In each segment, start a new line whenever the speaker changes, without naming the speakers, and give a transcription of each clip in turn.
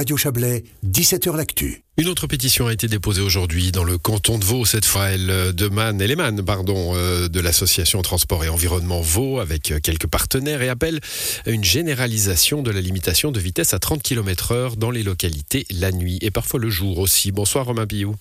Radio Chablais, 17h L'Actu.
Une autre pétition a été déposée aujourd'hui dans le canton de Vaud, cette fois elle de Man, Eleman, pardon, euh, de l'association Transport et Environnement Vaud, avec quelques partenaires, et appelle à une généralisation de la limitation de vitesse à 30 km heure dans les localités la nuit et parfois le jour aussi. Bonsoir Romain Pillou.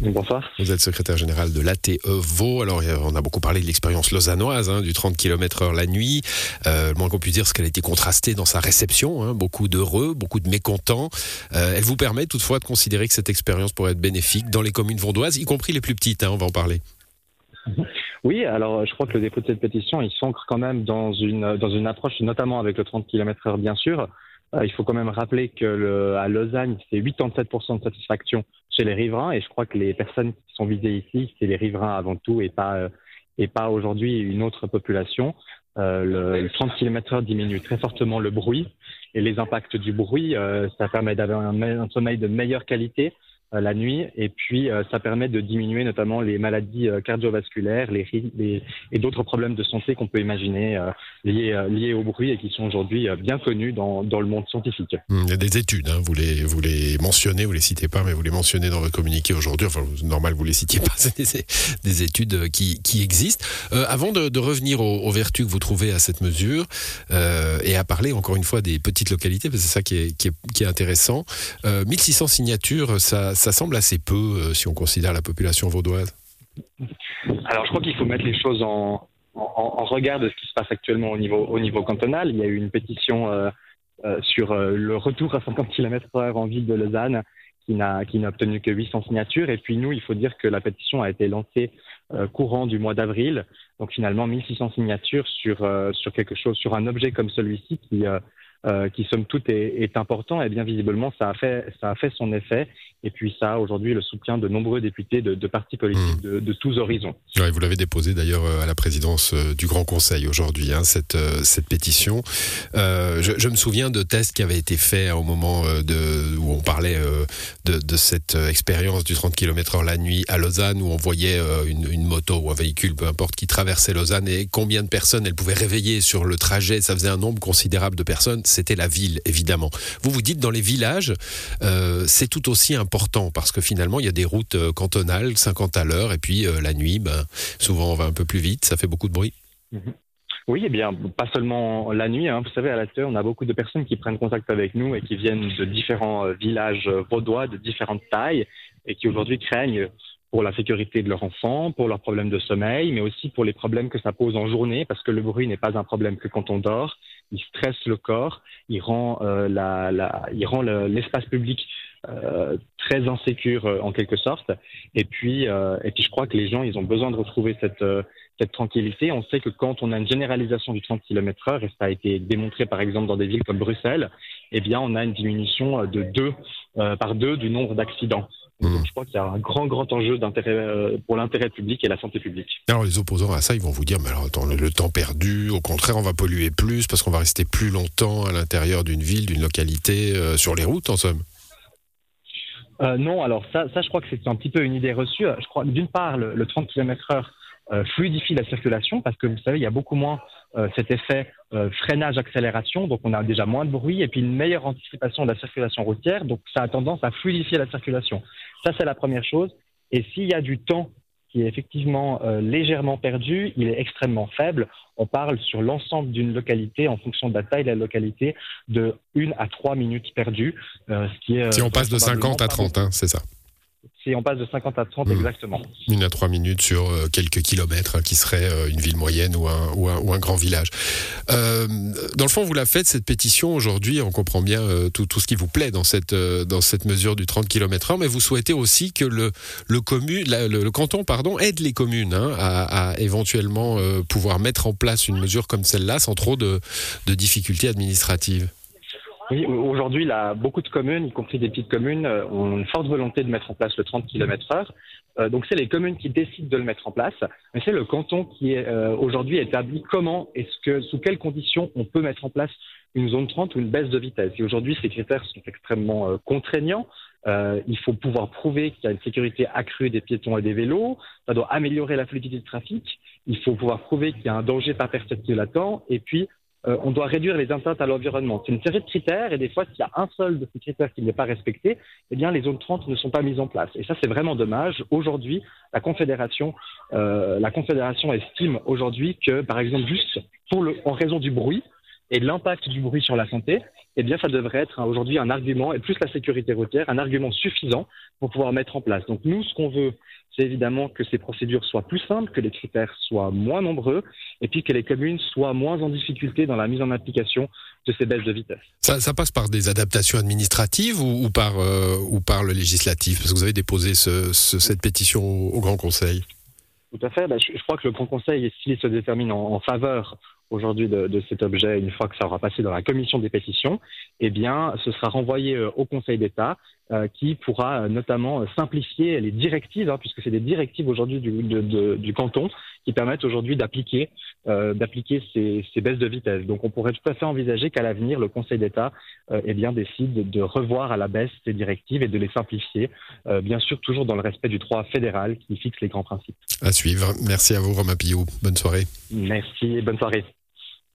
Bonsoir.
Vous êtes secrétaire général de l'ATE Vaud. Alors, on a beaucoup parlé de l'expérience lausannoise, hein, du 30 km heure la nuit. Euh, le moins qu'on puisse dire, c'est qu'elle a été contrastée dans sa réception. Hein, beaucoup d'heureux, beaucoup de mécontents. Euh, elle vous permet toutefois de considérer que cette expérience pourrait être bénéfique dans les communes vaudoises, y compris les plus petites. Hein, on va en parler.
Oui, alors je crois que le dépôt de cette pétition, il s'ancre quand même dans une, dans une approche, notamment avec le 30 km heure, bien sûr. Euh, il faut quand même rappeler que le, à Lausanne, c'est 87% de satisfaction chez les riverains, et je crois que les personnes qui sont visées ici, c'est les riverains avant tout, et pas, euh, et pas aujourd'hui une autre population. Euh, le, le, 30 km/h diminue très fortement le bruit et les impacts du bruit. Euh, ça permet d'avoir un, sommeil de meilleure qualité, la nuit. Et puis, euh, ça permet de diminuer notamment les maladies euh, cardiovasculaires les, les, et d'autres problèmes de santé qu'on peut imaginer liés, liés au bruit et qui sont aujourd'hui bien connus dans, dans, le monde scientifique.
Mmh, il y a des études, hein, vous, les, vous les mentionnez, vous les citez pas, mais vous les mentionnez dans votre communiqué aujourd'hui. Enfin, normal, vous les citiez pas, c'est des, des, études qui, qui existent. Euh, avant de, de revenir aux, aux, vertus que vous trouvez à cette mesure euh, et à parler encore une fois des petites localités, parce que c'est ça qui est, qui est, qui est intéressant, euh, 1600 signatures, ça ça semble assez peu euh, si on considère la population vaudoise.
Alors, je crois qu'il faut mettre les choses en, regard de ce qui se passe actuellement au niveau, au niveau cantonal. Il y a eu une pétition euh, euh, sur le retour à 50 km/h en ville de Lausanne qui n'a obtenu que 800 signatures. Et puis nous, il faut dire que la pétition a été lancée courant du mois d'avril. Donc finalement, 1600 signatures sur quelque chose, sur un objet comme celui-ci qui euh, qui somme toute est, est, important et bien visiblement ça a fait ça a fait son effet et puis ça a aujourd'hui le soutien de nombreux députés de, de partis politiques mmh. de, de, tous horizons.
Ouais, vous l'avez déposé d'ailleurs euh, à la présidence euh, du Grand Conseil aujourd'hui hein, cette cette pétition. Euh, je, je, me souviens de tests qui avaient été faits au moment de où on parlait de, de, cette expérience du 30 km/h la nuit à Lausanne où on voyait une, une, moto ou un véhicule peu importe qui traversait Lausanne et combien de personnes elle pouvait réveiller sur le trajet. Ça faisait un nombre considérable de personnes c'était la ville, évidemment. Vous vous dites, dans les villages, euh, c'est tout aussi important parce que finalement, il y a des routes euh, cantonales, 50 à l'heure, et puis euh, la nuit, ben, souvent on va un peu plus vite, ça fait beaucoup de bruit.
Mm -hmm. Oui, eh bien, pas seulement la nuit. Hein. Vous savez, à la on a beaucoup de personnes qui prennent contact avec nous et qui viennent de différents villages vaudois, de différentes tailles, et qui aujourd'hui craignent pour la sécurité de leur enfant, pour leurs problèmes de sommeil, mais aussi pour les problèmes que ça pose en journée, parce que le bruit n'est pas un problème que quand on dort, il stresse le corps, il rend euh, la, la, il rend l'espace le, public euh, très insécure euh, en quelque sorte. Et puis, euh, et puis je crois que les gens, ils ont besoin de retrouver cette, euh, cette tranquillité. On sait que quand on a une généralisation du 30 km/h, et ça a été démontré par exemple dans des villes comme Bruxelles, eh bien, on a une diminution de deux euh, par deux du nombre d'accidents. Donc, je crois qu'il y a un grand, grand enjeu d'intérêt euh, pour l'intérêt public et la santé publique.
Alors, les opposants à ça, ils vont vous dire, mais alors, attends, le, le temps perdu, au contraire, on va polluer plus parce qu'on va rester plus longtemps à l'intérieur d'une ville, d'une localité, euh, sur les routes, en somme.
Euh, non, alors ça, ça, je crois que c'est un petit peu une idée reçue. Je crois d'une part, le, le 30 km/h euh, fluidifie la circulation parce que vous savez, il y a beaucoup moins euh, cet effet euh, freinage-accélération, donc on a déjà moins de bruit et puis une meilleure anticipation de la circulation routière, donc ça a tendance à fluidifier la circulation. Ça, c'est la première chose. Et s'il y a du temps qui est effectivement euh, légèrement perdu, il est extrêmement faible. On parle sur l'ensemble d'une localité, en fonction de la taille de la localité, de 1 à 3 minutes perdues.
Euh, ce qui est, si on passe de 50 à 30, hein, c'est ça
si on passe de 50 à 30 mmh. exactement.
Une à trois minutes sur euh, quelques kilomètres, hein, qui serait euh, une ville moyenne ou un, ou un, ou un grand village. Euh, dans le fond, vous la faites, cette pétition, aujourd'hui, on comprend bien euh, tout, tout, ce qui vous plaît dans cette, euh, dans cette mesure du 30 km h mais vous souhaitez aussi que le, le, commune, la, le, le canton pardon, aide les communes hein, à, à, éventuellement pouvoir mettre en place une mesure comme celle-là sans trop de, de difficultés administratives.
Oui, aujourd'hui, là, beaucoup de communes, y compris des petites communes, euh, ont une forte volonté de mettre en place le 30 km/h. Euh, donc, c'est les communes qui décident de le mettre en place, mais c'est le canton qui est euh, aujourd'hui établi comment est-ce que, sous quelles conditions on peut mettre en place une zone 30 ou une baisse de vitesse. Et aujourd'hui, ces critères sont extrêmement euh, contraignants. Euh, il faut pouvoir prouver qu'il y a une sécurité accrue des piétons et des vélos. Ça doit améliorer la fluidité du trafic. Il faut pouvoir prouver qu'il y a un danger pas perceptible latent. Et puis, euh, on doit réduire les atteintes à l'environnement. C'est une série de critères et des fois, s'il y a un seul de ces critères qui n'est pas respecté, eh bien, les zones 30 ne sont pas mises en place. Et ça, c'est vraiment dommage. Aujourd'hui, la Confédération, euh, la Confédération estime aujourd'hui que, par exemple, juste pour le, en raison du bruit et de l'impact du bruit sur la santé, eh bien, ça devrait être aujourd'hui un argument, et plus la sécurité routière, un argument suffisant pour pouvoir mettre en place. Donc, nous, ce qu'on veut, c'est évidemment que ces procédures soient plus simples, que les critères soient moins nombreux, et puis que les communes soient moins en difficulté dans la mise en application de ces baisses de vitesse.
Ça, passe par des adaptations administratives ou, par, euh, ou par le législatif? Parce que vous avez déposé cette pétition au, Grand Conseil.
Tout à fait. Bah, je, crois que le Grand Conseil, s'il se détermine en, en faveur aujourd'hui de, cet objet, une fois que ça aura passé dans la commission des pétitions, eh bien, ce sera renvoyé euh, au Conseil d'État qui pourra euh, notamment simplifier les directives, hein, puisque c'est des directives aujourd'hui du, du, canton qui permettent aujourd'hui d'appliquer d'appliquer ces, ces, baisses de vitesse. Donc, on pourrait tout à fait envisager qu'à l'avenir, le Conseil d'État eh bien décide de revoir à la baisse ces directives et de les simplifier, bien sûr toujours dans le respect du droit fédéral qui fixe les grands principes.
À suivre. Merci à vous, Romain Pillou. Bonne soirée.
Merci et bonne soirée.